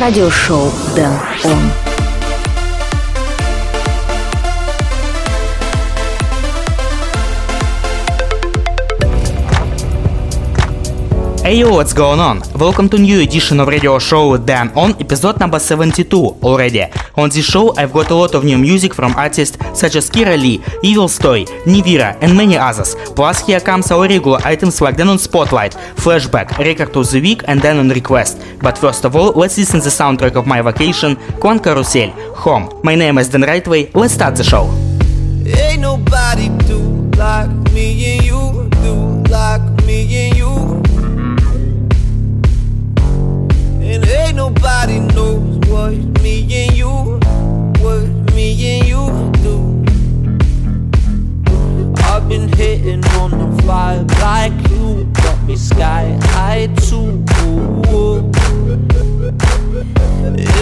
радиошоу Дэн Он. Hey yo, what's going on? Welcome to new edition of radio show Dan On, episode number 72 already. On this show, I've got a lot of new music from artists such as Kira Lee, Evil Stoy, Nivira, and many others. Plus, here comes our regular items like Dan on Spotlight, Flashback, Record of the Week, and Dan on Request. But first of all, let's listen the soundtrack of my vacation, Quan Carousel, Home. My name is Dan Rightway. Let's start the show. Ain't nobody do like me and you do like me and you. Nobody knows what me and you, what me and you do. I've been hitting on the vibe like you, got me sky high too.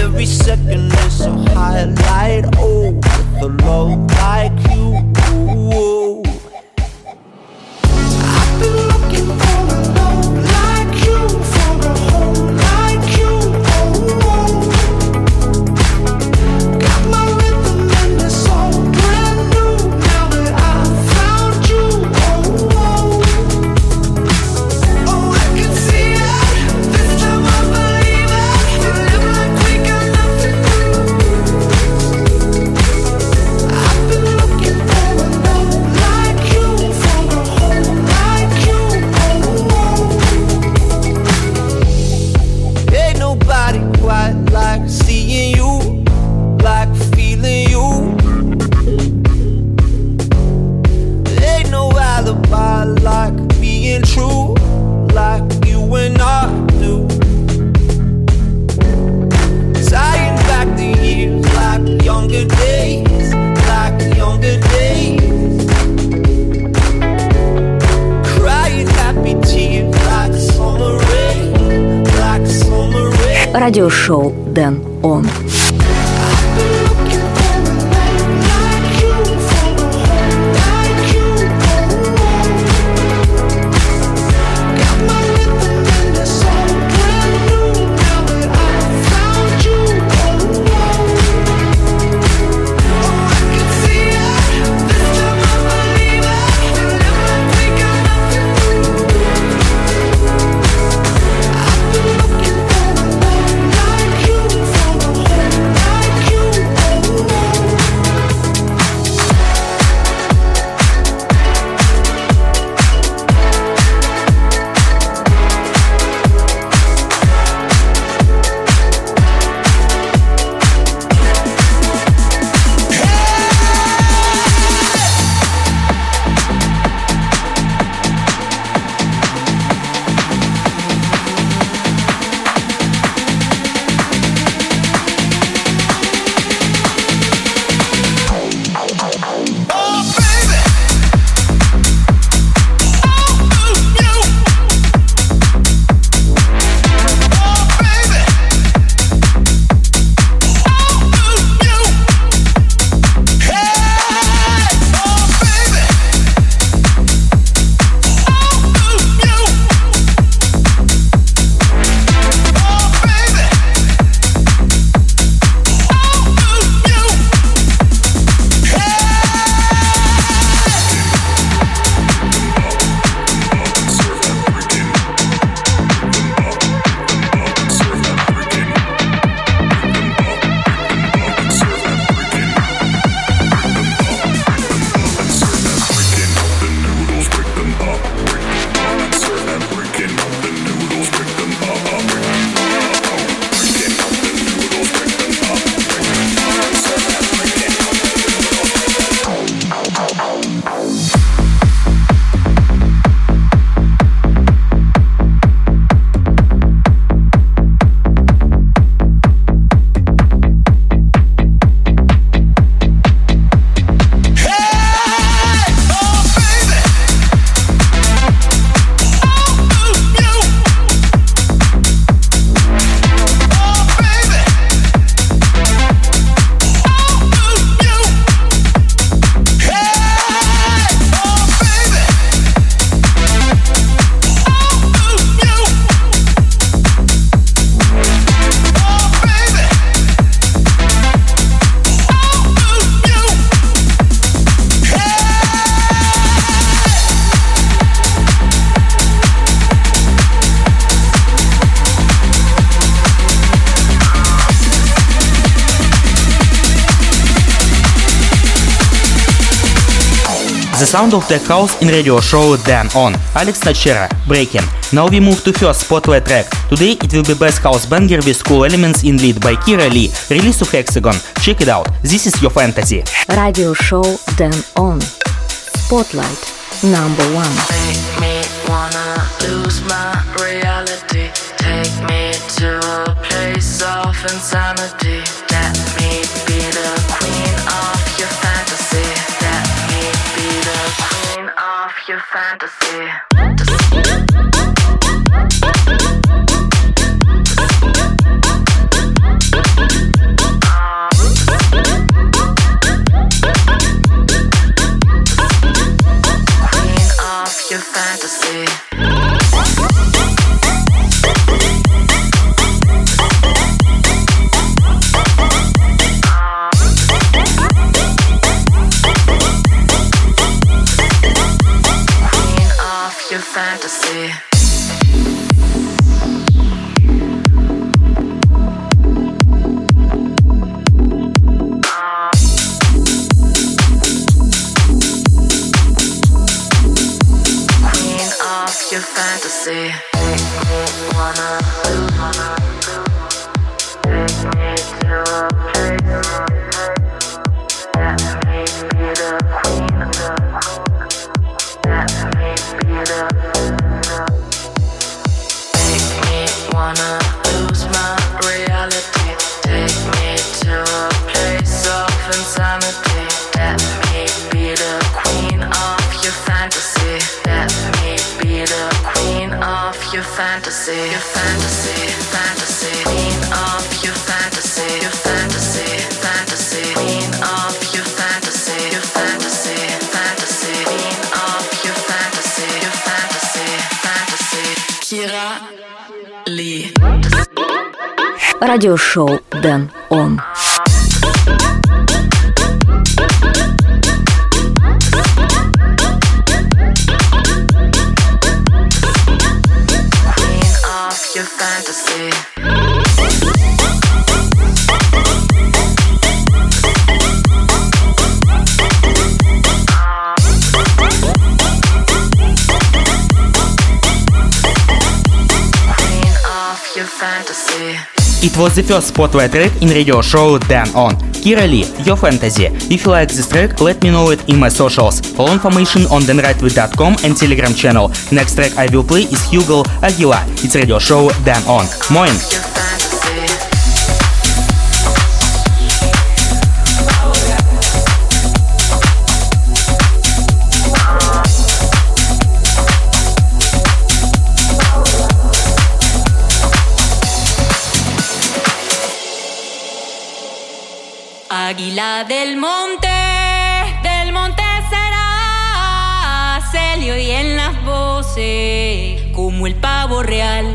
Every second is a highlight, oh, with a love like you. Радиошоу Дэн Он. sound of tech house in radio show Dan On. Alex Tachera, Breaking. Now we move to first spotlight track. Today it will be best house banger with cool elements in lead by Kira Lee, release of Hexagon. Check it out. This is your fantasy. Radio show Dan On. Spotlight number one. Me wanna lose my reality. Take me to a place of insanity. Let me be the queen. Your fantasy. Fantasy. Радиошоу Дэн Он. It was the first spotlight track in radio show Dan On. Kira Lee, Your Fantasy. If you like this track, let me know it in my socials. All information on danrightway.com and Telegram channel. Next track I will play is Hugo Aguila. It's radio show Dan On. Moin! Águila del monte, del monte será, se le oyen las voces como el pavo real.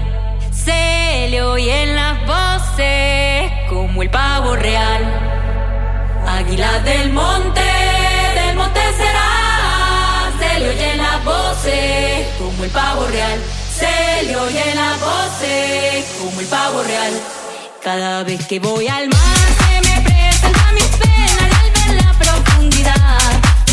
Se le oyen las voces como el pavo real. Águila del monte, del monte será, se le oyen las voces como el pavo real. Se le oyen las voces como el pavo real. Cada vez que voy al mar se me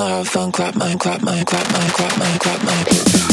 wanna have fun, clap my, clap my, clap my, clap my, clap my. clap mine.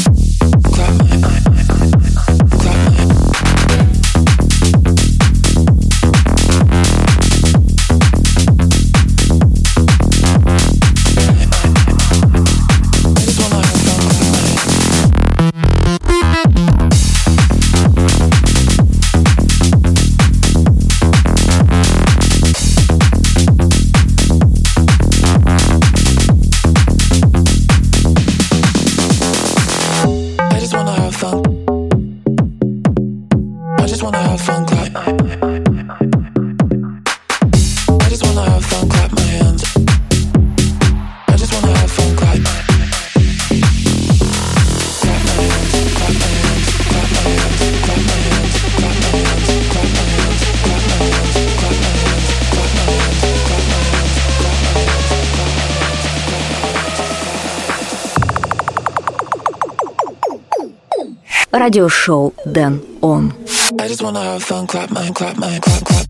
радиошоу «Дэн Он». I just wanna have fun, clap, mine, clap, mine, clap, clap.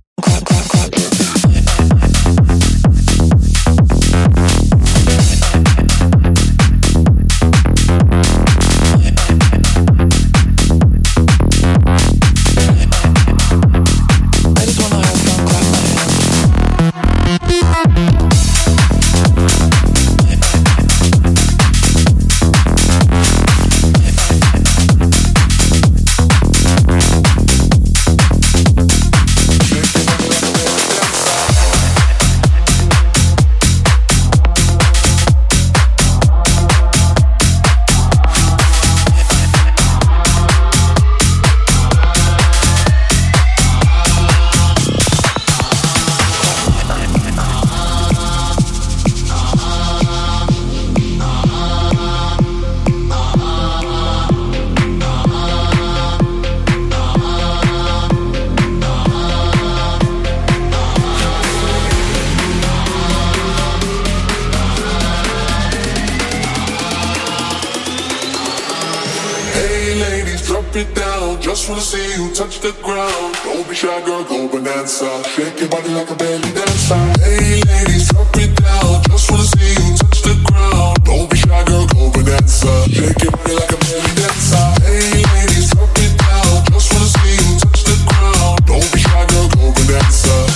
Your body like a. Hey ladies, drop it down. Just wanna see you touch the ground. Don't be shy, girl, go. Shake your body like a belly dancer. Hey ladies, drop it down. Just wanna see you touch the ground. Don't be shy, girl, go.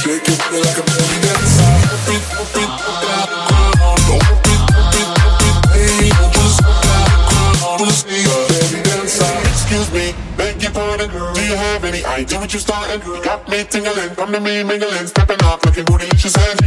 Shake your body like a belly dancer. Drop it, drop it, drop it. Excuse me, beg your pardon. Do you have any idea what you're starting? tingling, come to me mingling, stepping off, looking bootylicious and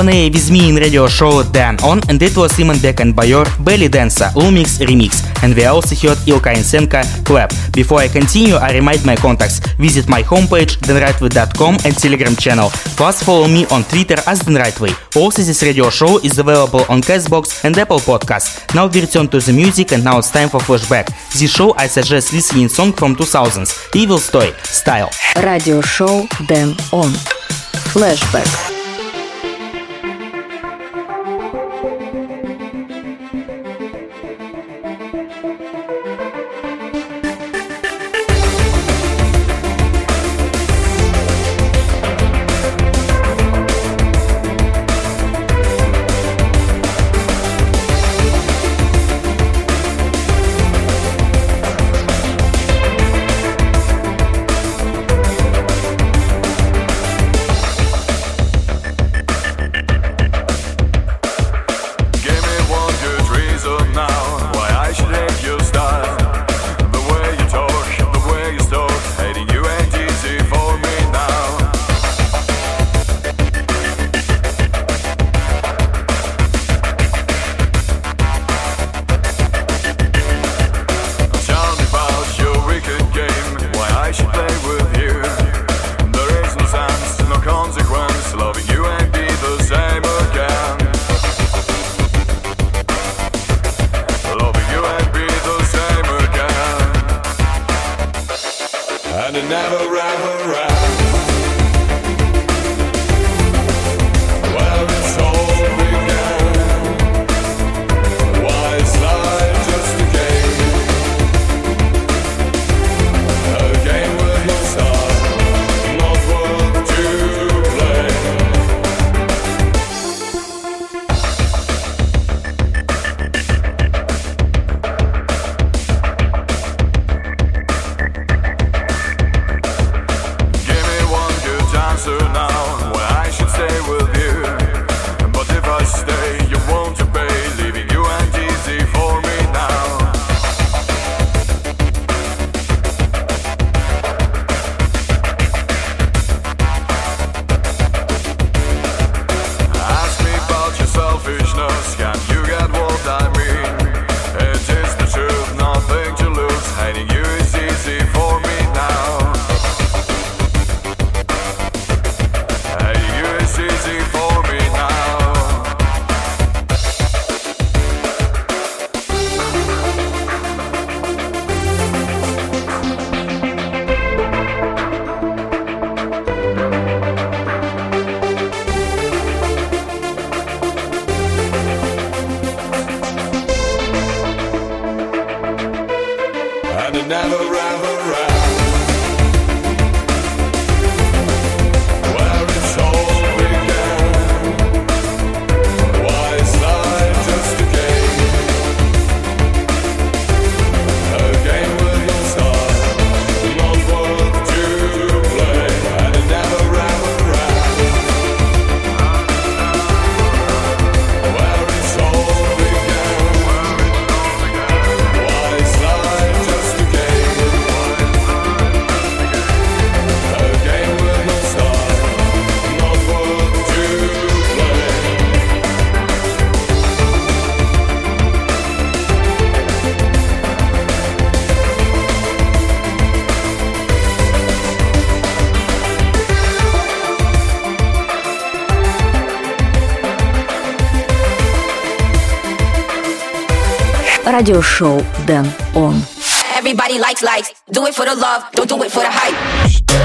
Q&A with me in radio show Dan On, and it was Simon Beck and Bayor, Belly Dancer, Lumix Remix, and we also heard Ilka Insenka Clap. Before I continue, I remind my contacts. Visit my homepage, danrightway.com and Telegram channel. Plus follow me on Twitter as danrightway. Also this radio show is available on Castbox and Apple Podcasts. Now we return to the music and now it's time for flashback. This show I suggest listening song from 2000s. Evil Story. Style. Radio show Dan On. Flashback. радиошоу Дэн Он. Everybody likes likes, do it for the love, don't do it for the hype.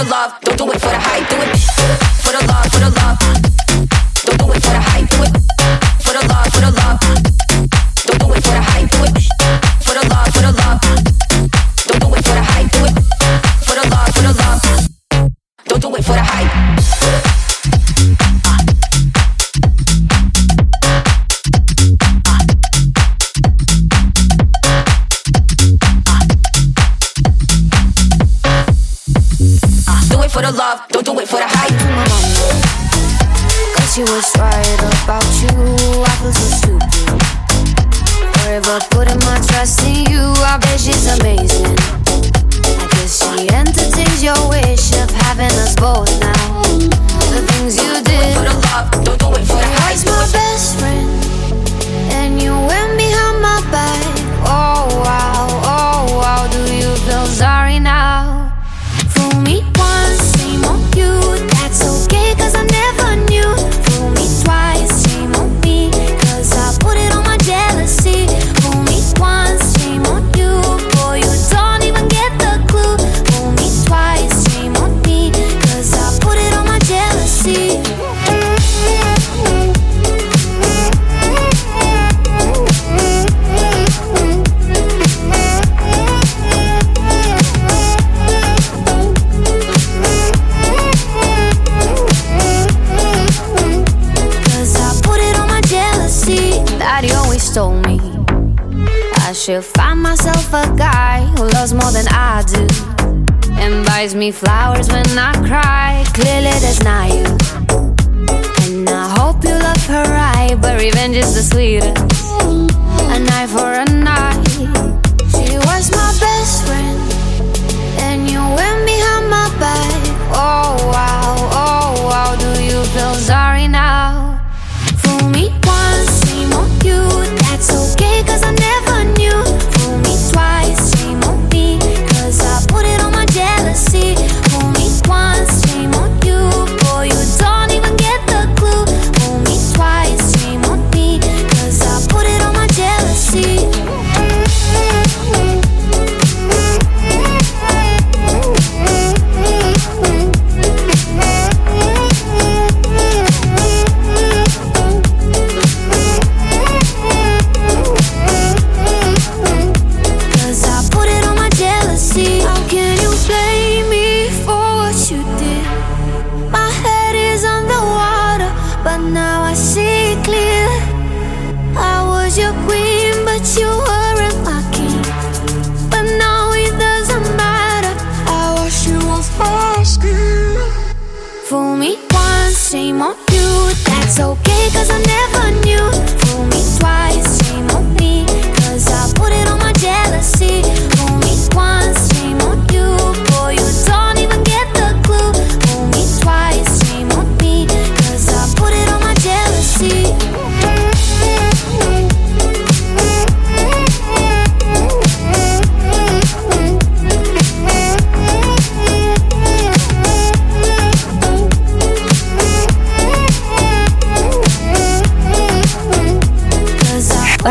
For the love, don't do it for the hype, do it for the love, for the love. but revenge is the sweetest. A knife or a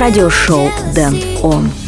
радиошоу Дэн Он.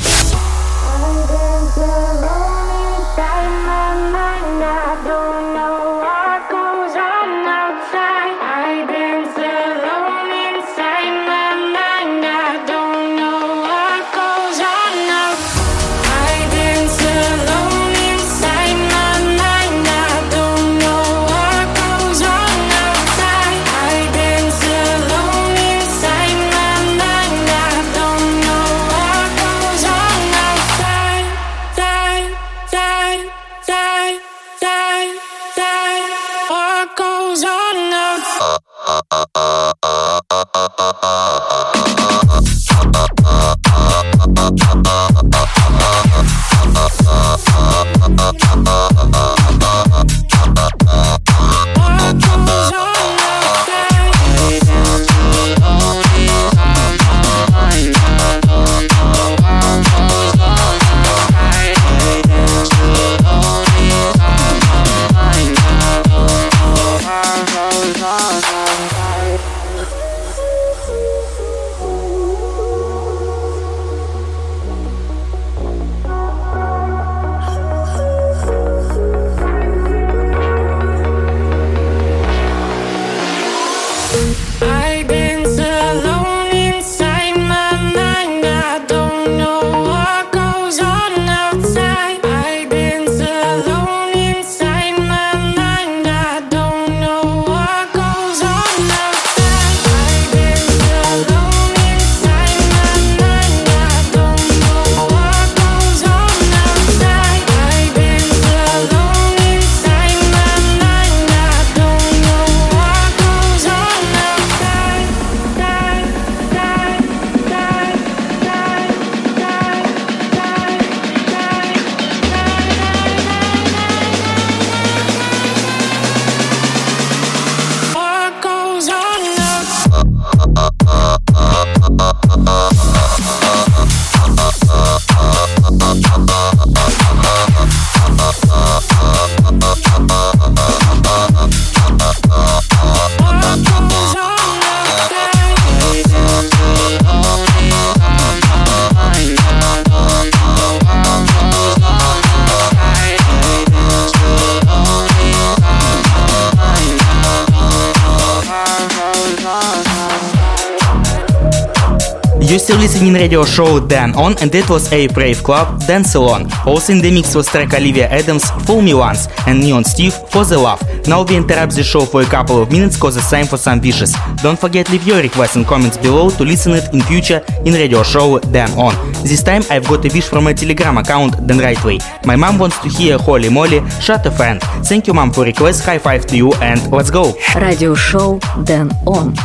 radio show Dan On, and it was a Brave Club Dance salon. Also in the mix was track Olivia Adams Fool Me Once and Neon Steve for the Love. Now we interrupt the show for a couple of minutes cause it's time for some wishes. Don't forget leave your requests and comments below to listen it in future in radio show Dan On. This time I've got a wish from my Telegram account danrightway. My mom wants to hear Holy Moly, Shut a Fan. Thank you mom for request, high five to you and let's go! Radio show Dan On.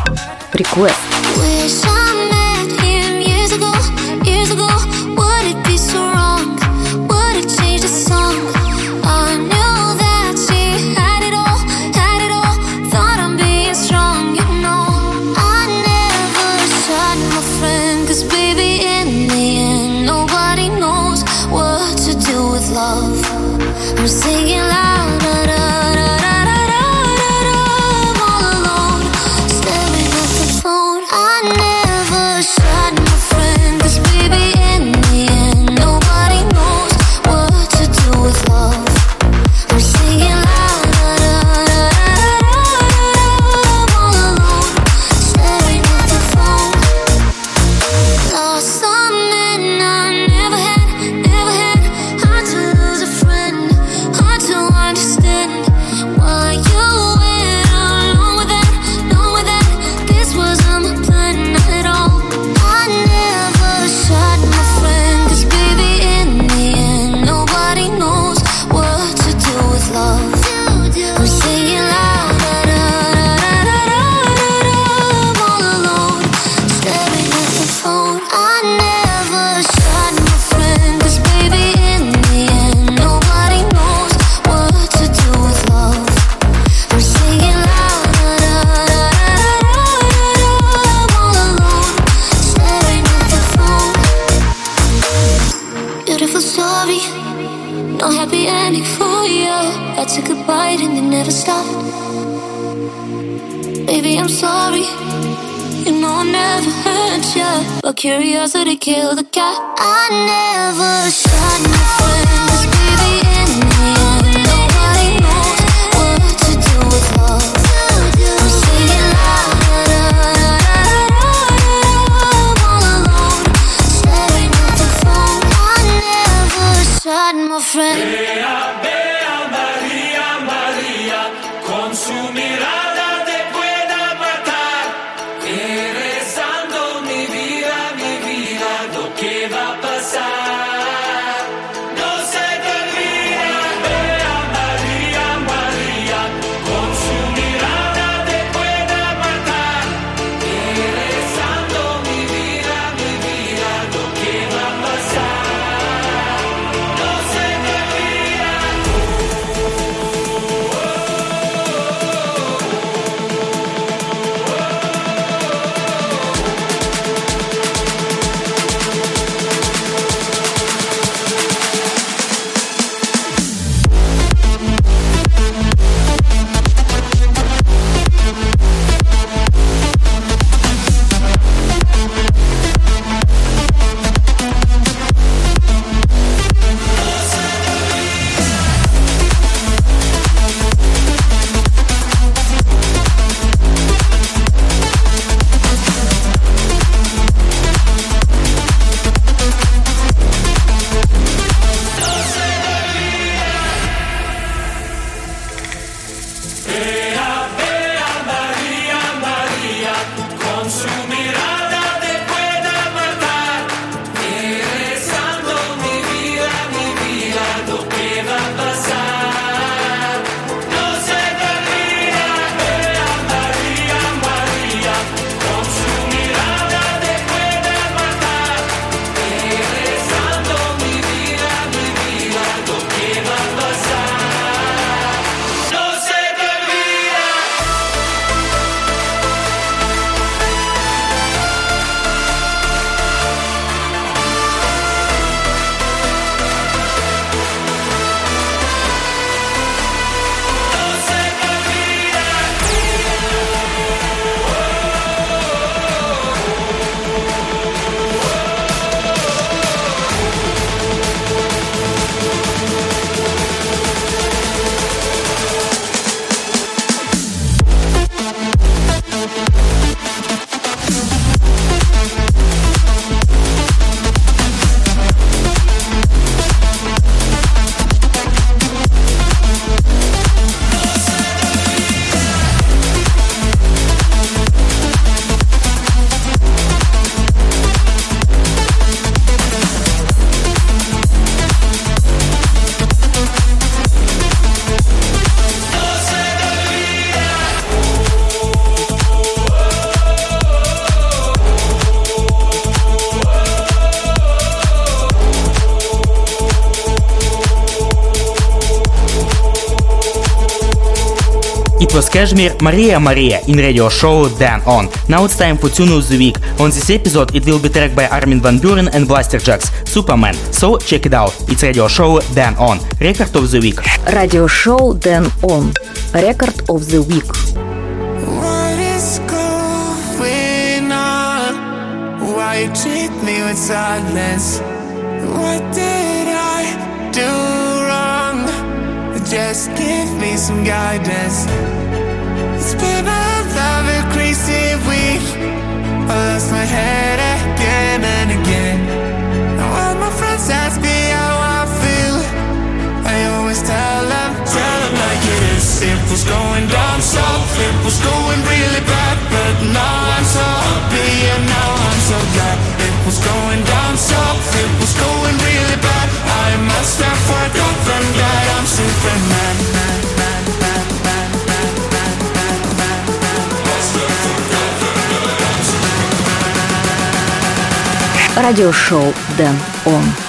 Request. was Kashmir, Maria Maria in radio show Dan On. Now it's time for Tune of the Week. On this episode, it will be tracked by Armin van Buuren and Blasterjaxx, Superman. So check it out. It's radio show Dan On. Record of the Week. Radio show Dan On. Record of the Week. What is going on? Why you treat me with silence? What did I do wrong? Just give me some guidance. Head again and again. Now all my friends ask me how I feel. I always tell them, tell them like it is. It was going down south, it was going really bad, but now I'm so happy and now I'm so glad. It was going down south, it was going really bad. I must have forgotten that I'm Superman. Радиошоу Дэн Он.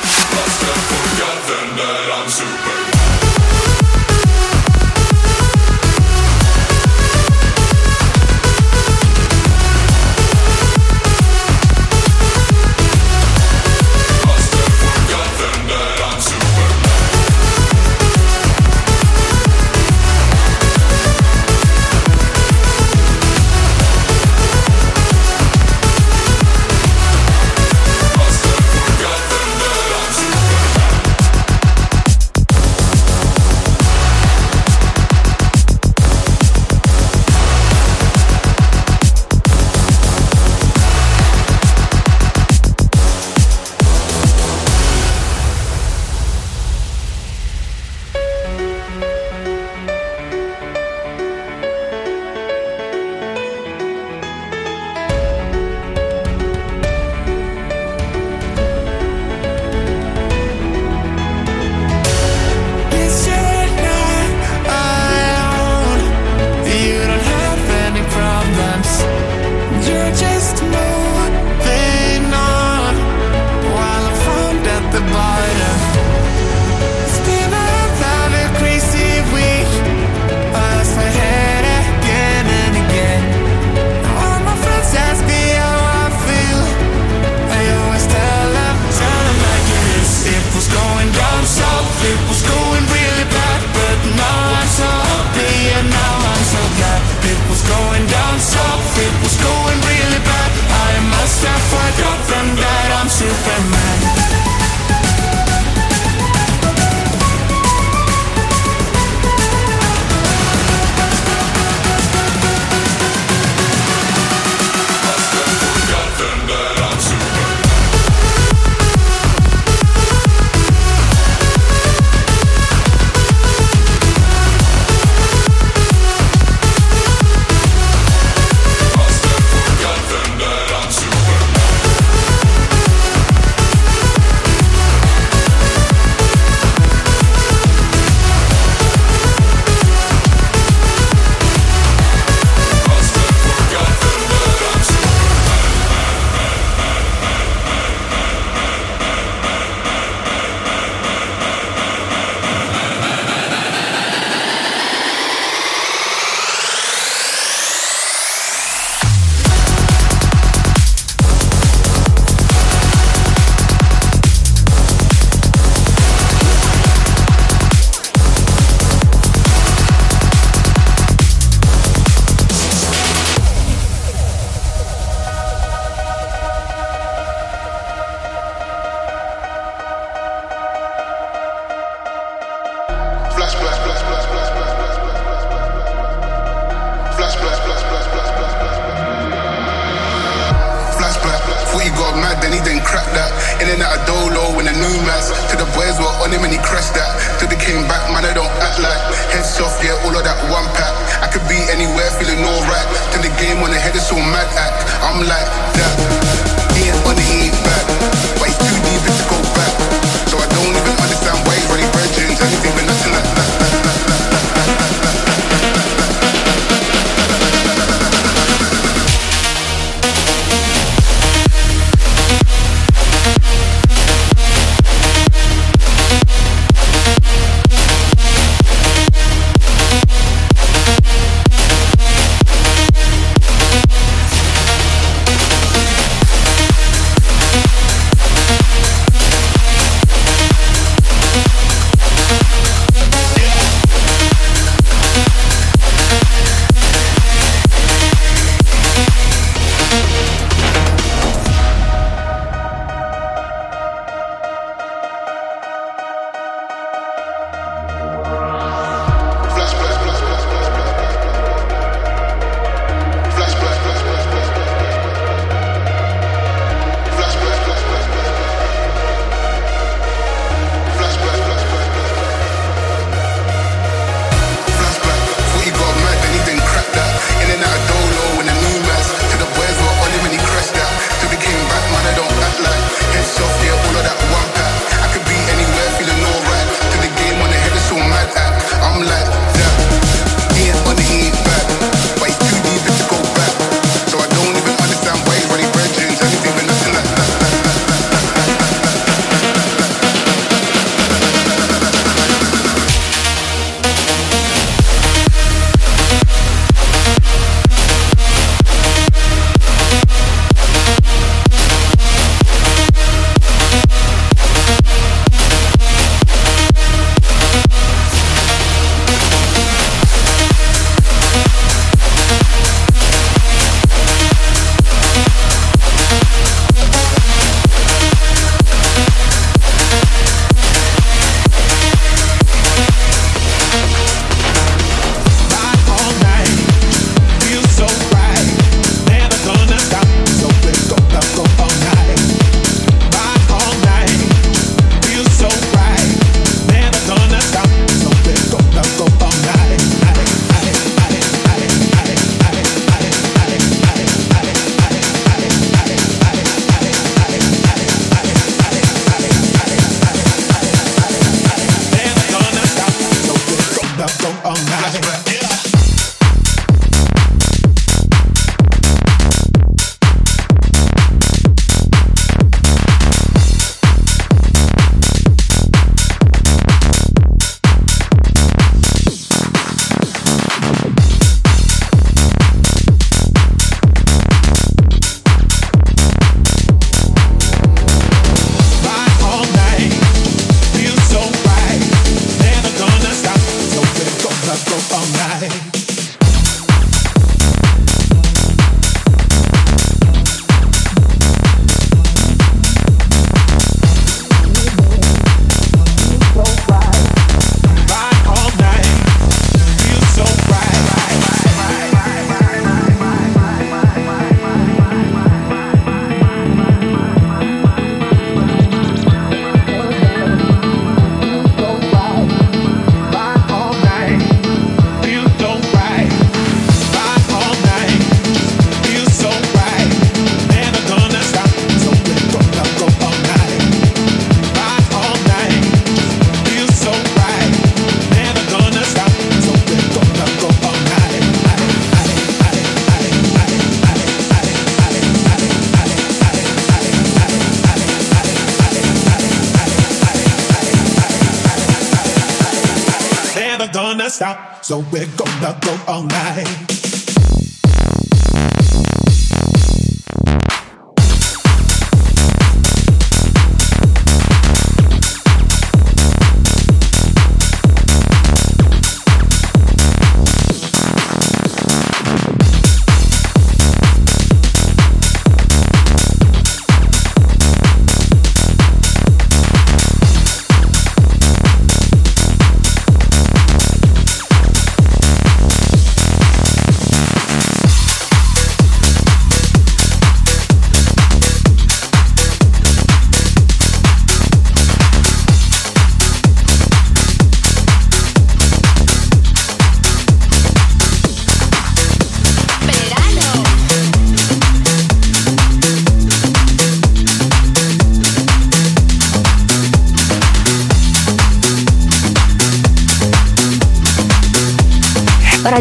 stop, so we're gonna go all night.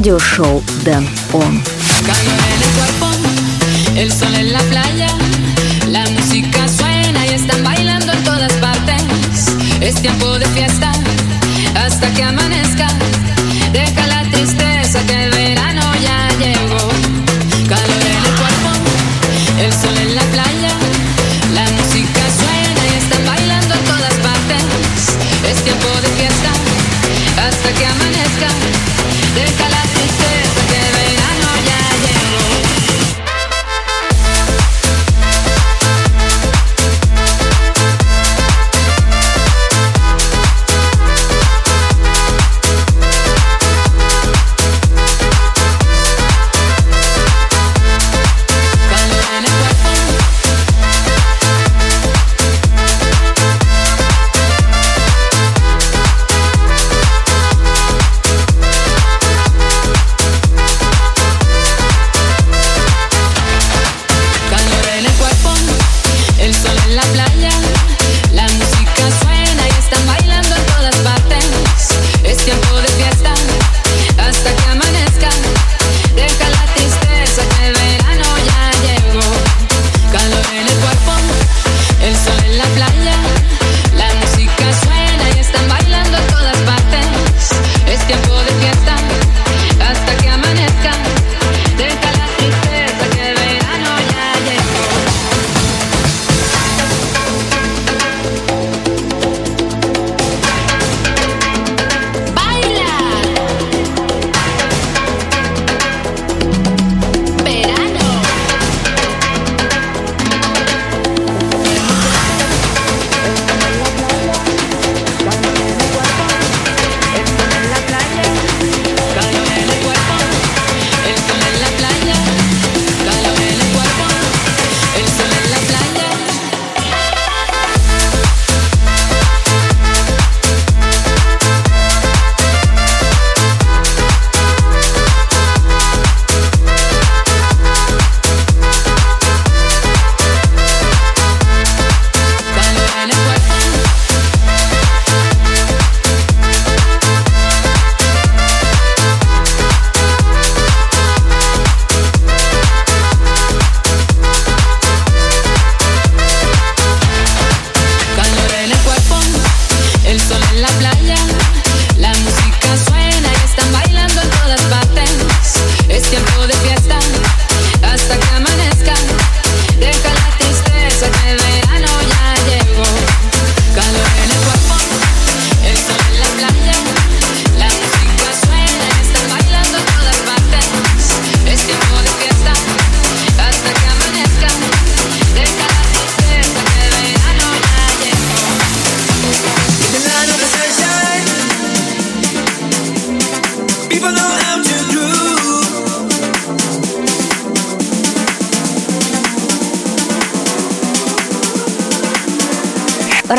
радиошоу Дэн Он. El sol en la playa, la música suena y están bailando en todas partes. Es tiempo de fiesta hasta que amanece.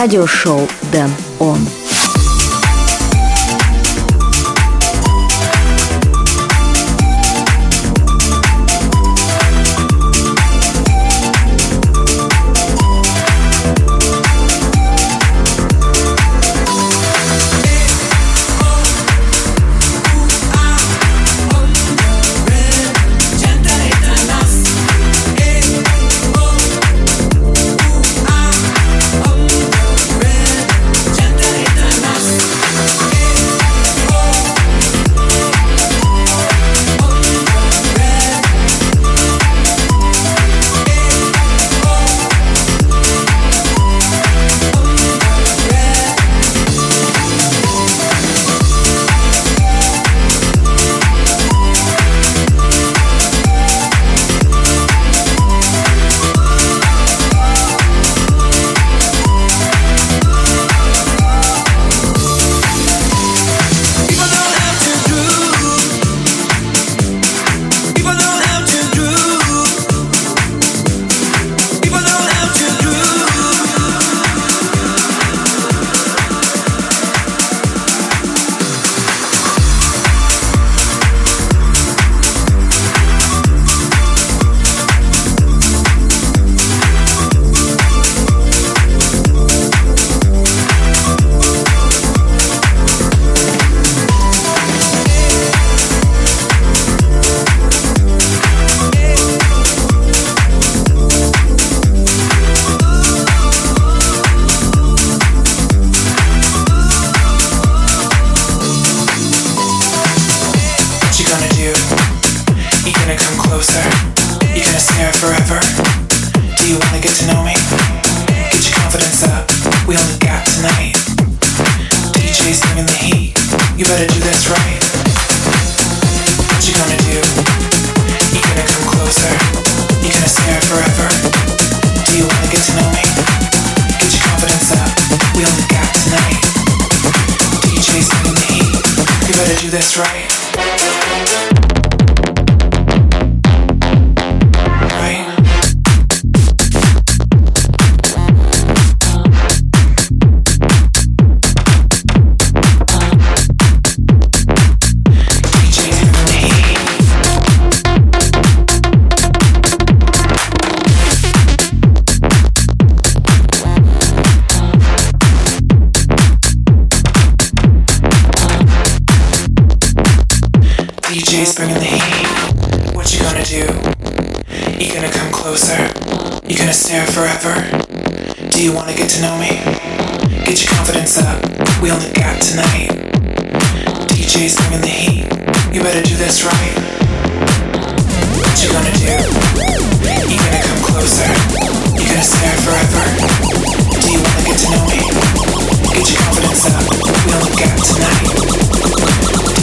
радиошоу «Дэн Он». Forever? Do you wanna get to know me? Get your confidence up. We only got tonight. DJ's bringing the heat. You better do this right. What you gonna do? You gonna come closer? You gonna stare forever? Do you wanna get to know me? Get your confidence up. We only got tonight.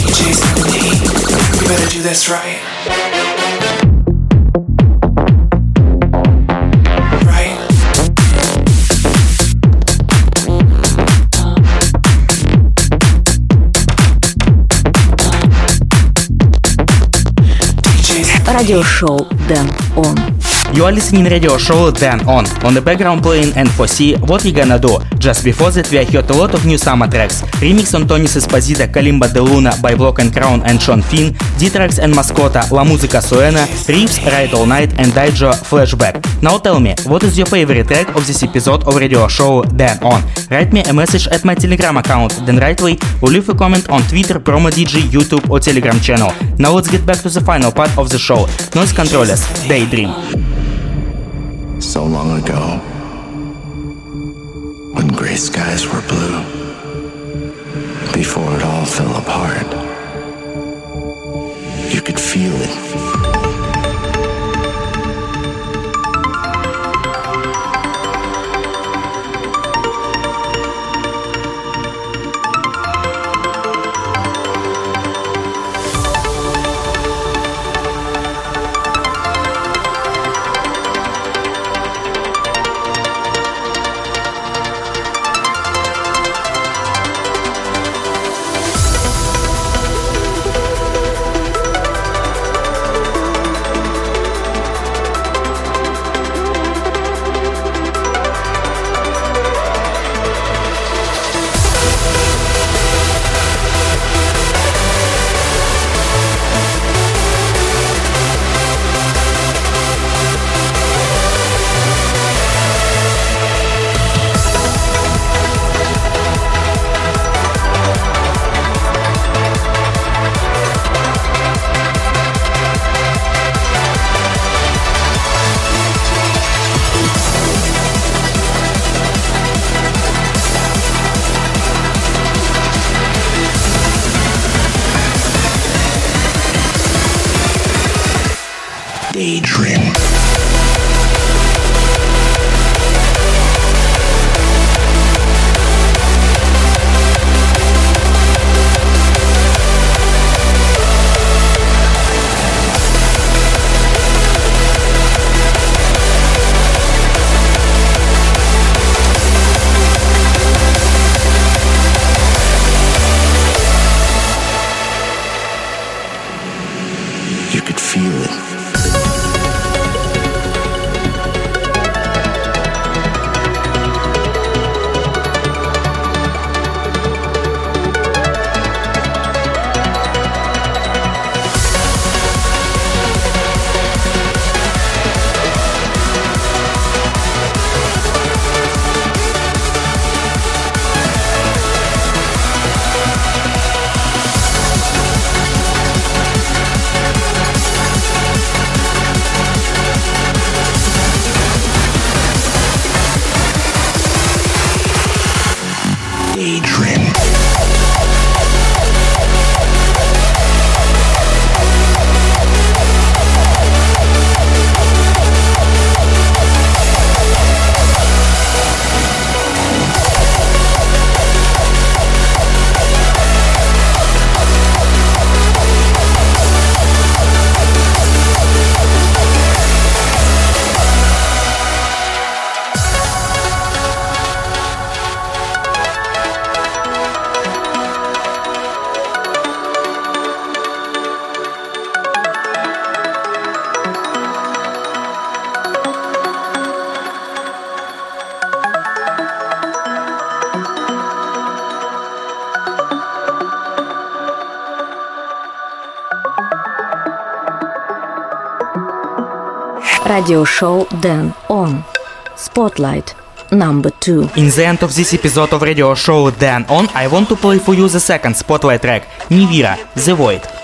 DJ's bringing the heat. You better do this right. Right. Радиошоу Дэн Он. You are listening radio show Dan On. On the background playing N4C What You Gonna Do. Just before that we heard a lot of new summer tracks. Remix on Tonis Esposito, Kalimba de Luna by Block and Crown and Sean Finn, D-Tracks and Mascota, La Musica Suena, Reeves, Ride All Night and Daijo Flashback. Now tell me, what is your favorite track of this episode of radio show Dan On? Write me a message at my Telegram account, danrightway, or leave a comment on Twitter, Promo DJ, YouTube or Telegram channel. Now let's get back to the final part of the show. Noise Controllers, Daydream. So long ago, when gray skies were blue, before it all fell apart, you could feel it. Radio show Dan On Spotlight number two. In the end of this episode of radio show Dan On, I want to play for you the second spotlight track, Nivira, The Void.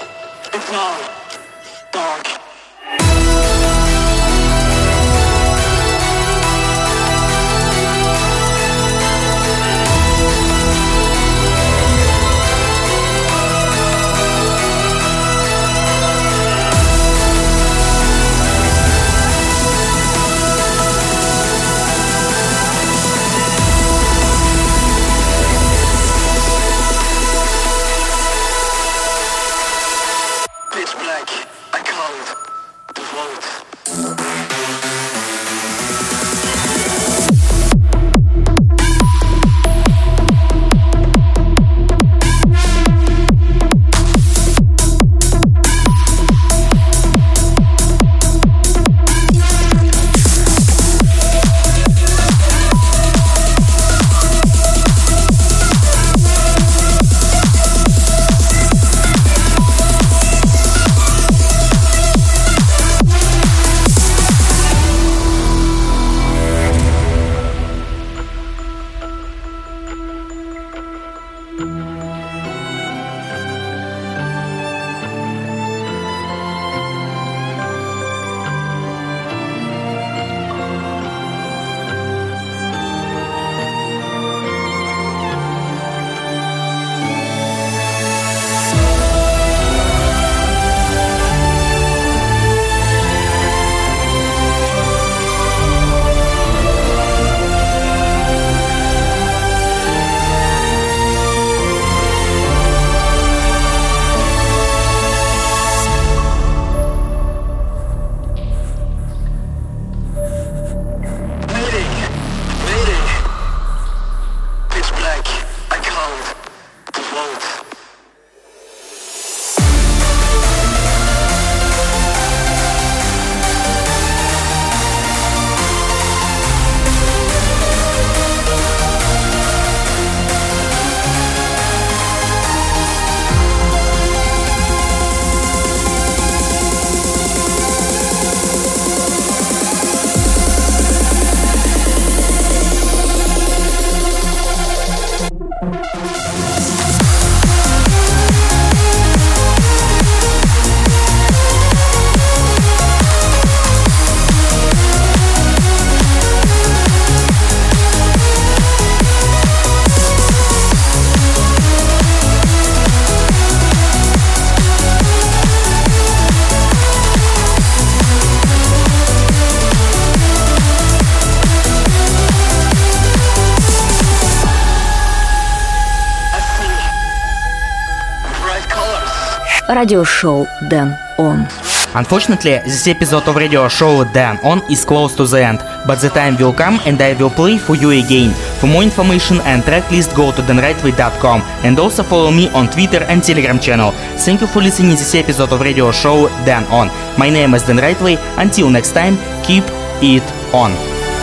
Radio Show Dan On. Unfortunately, this episode of radio show Dan On is close to the end, but the time will come and I will play for you again. For more information and track list, go to danrightway.com and also follow me on Twitter and Telegram channel. Thank you for listening this episode of radio show Dan On. My name is Dan Rightway. Until next time, keep it on.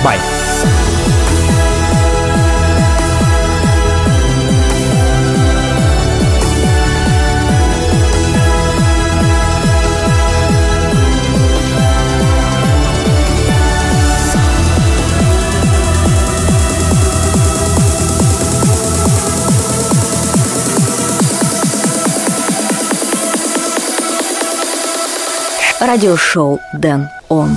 Bye. Радиошоу Дэн Он.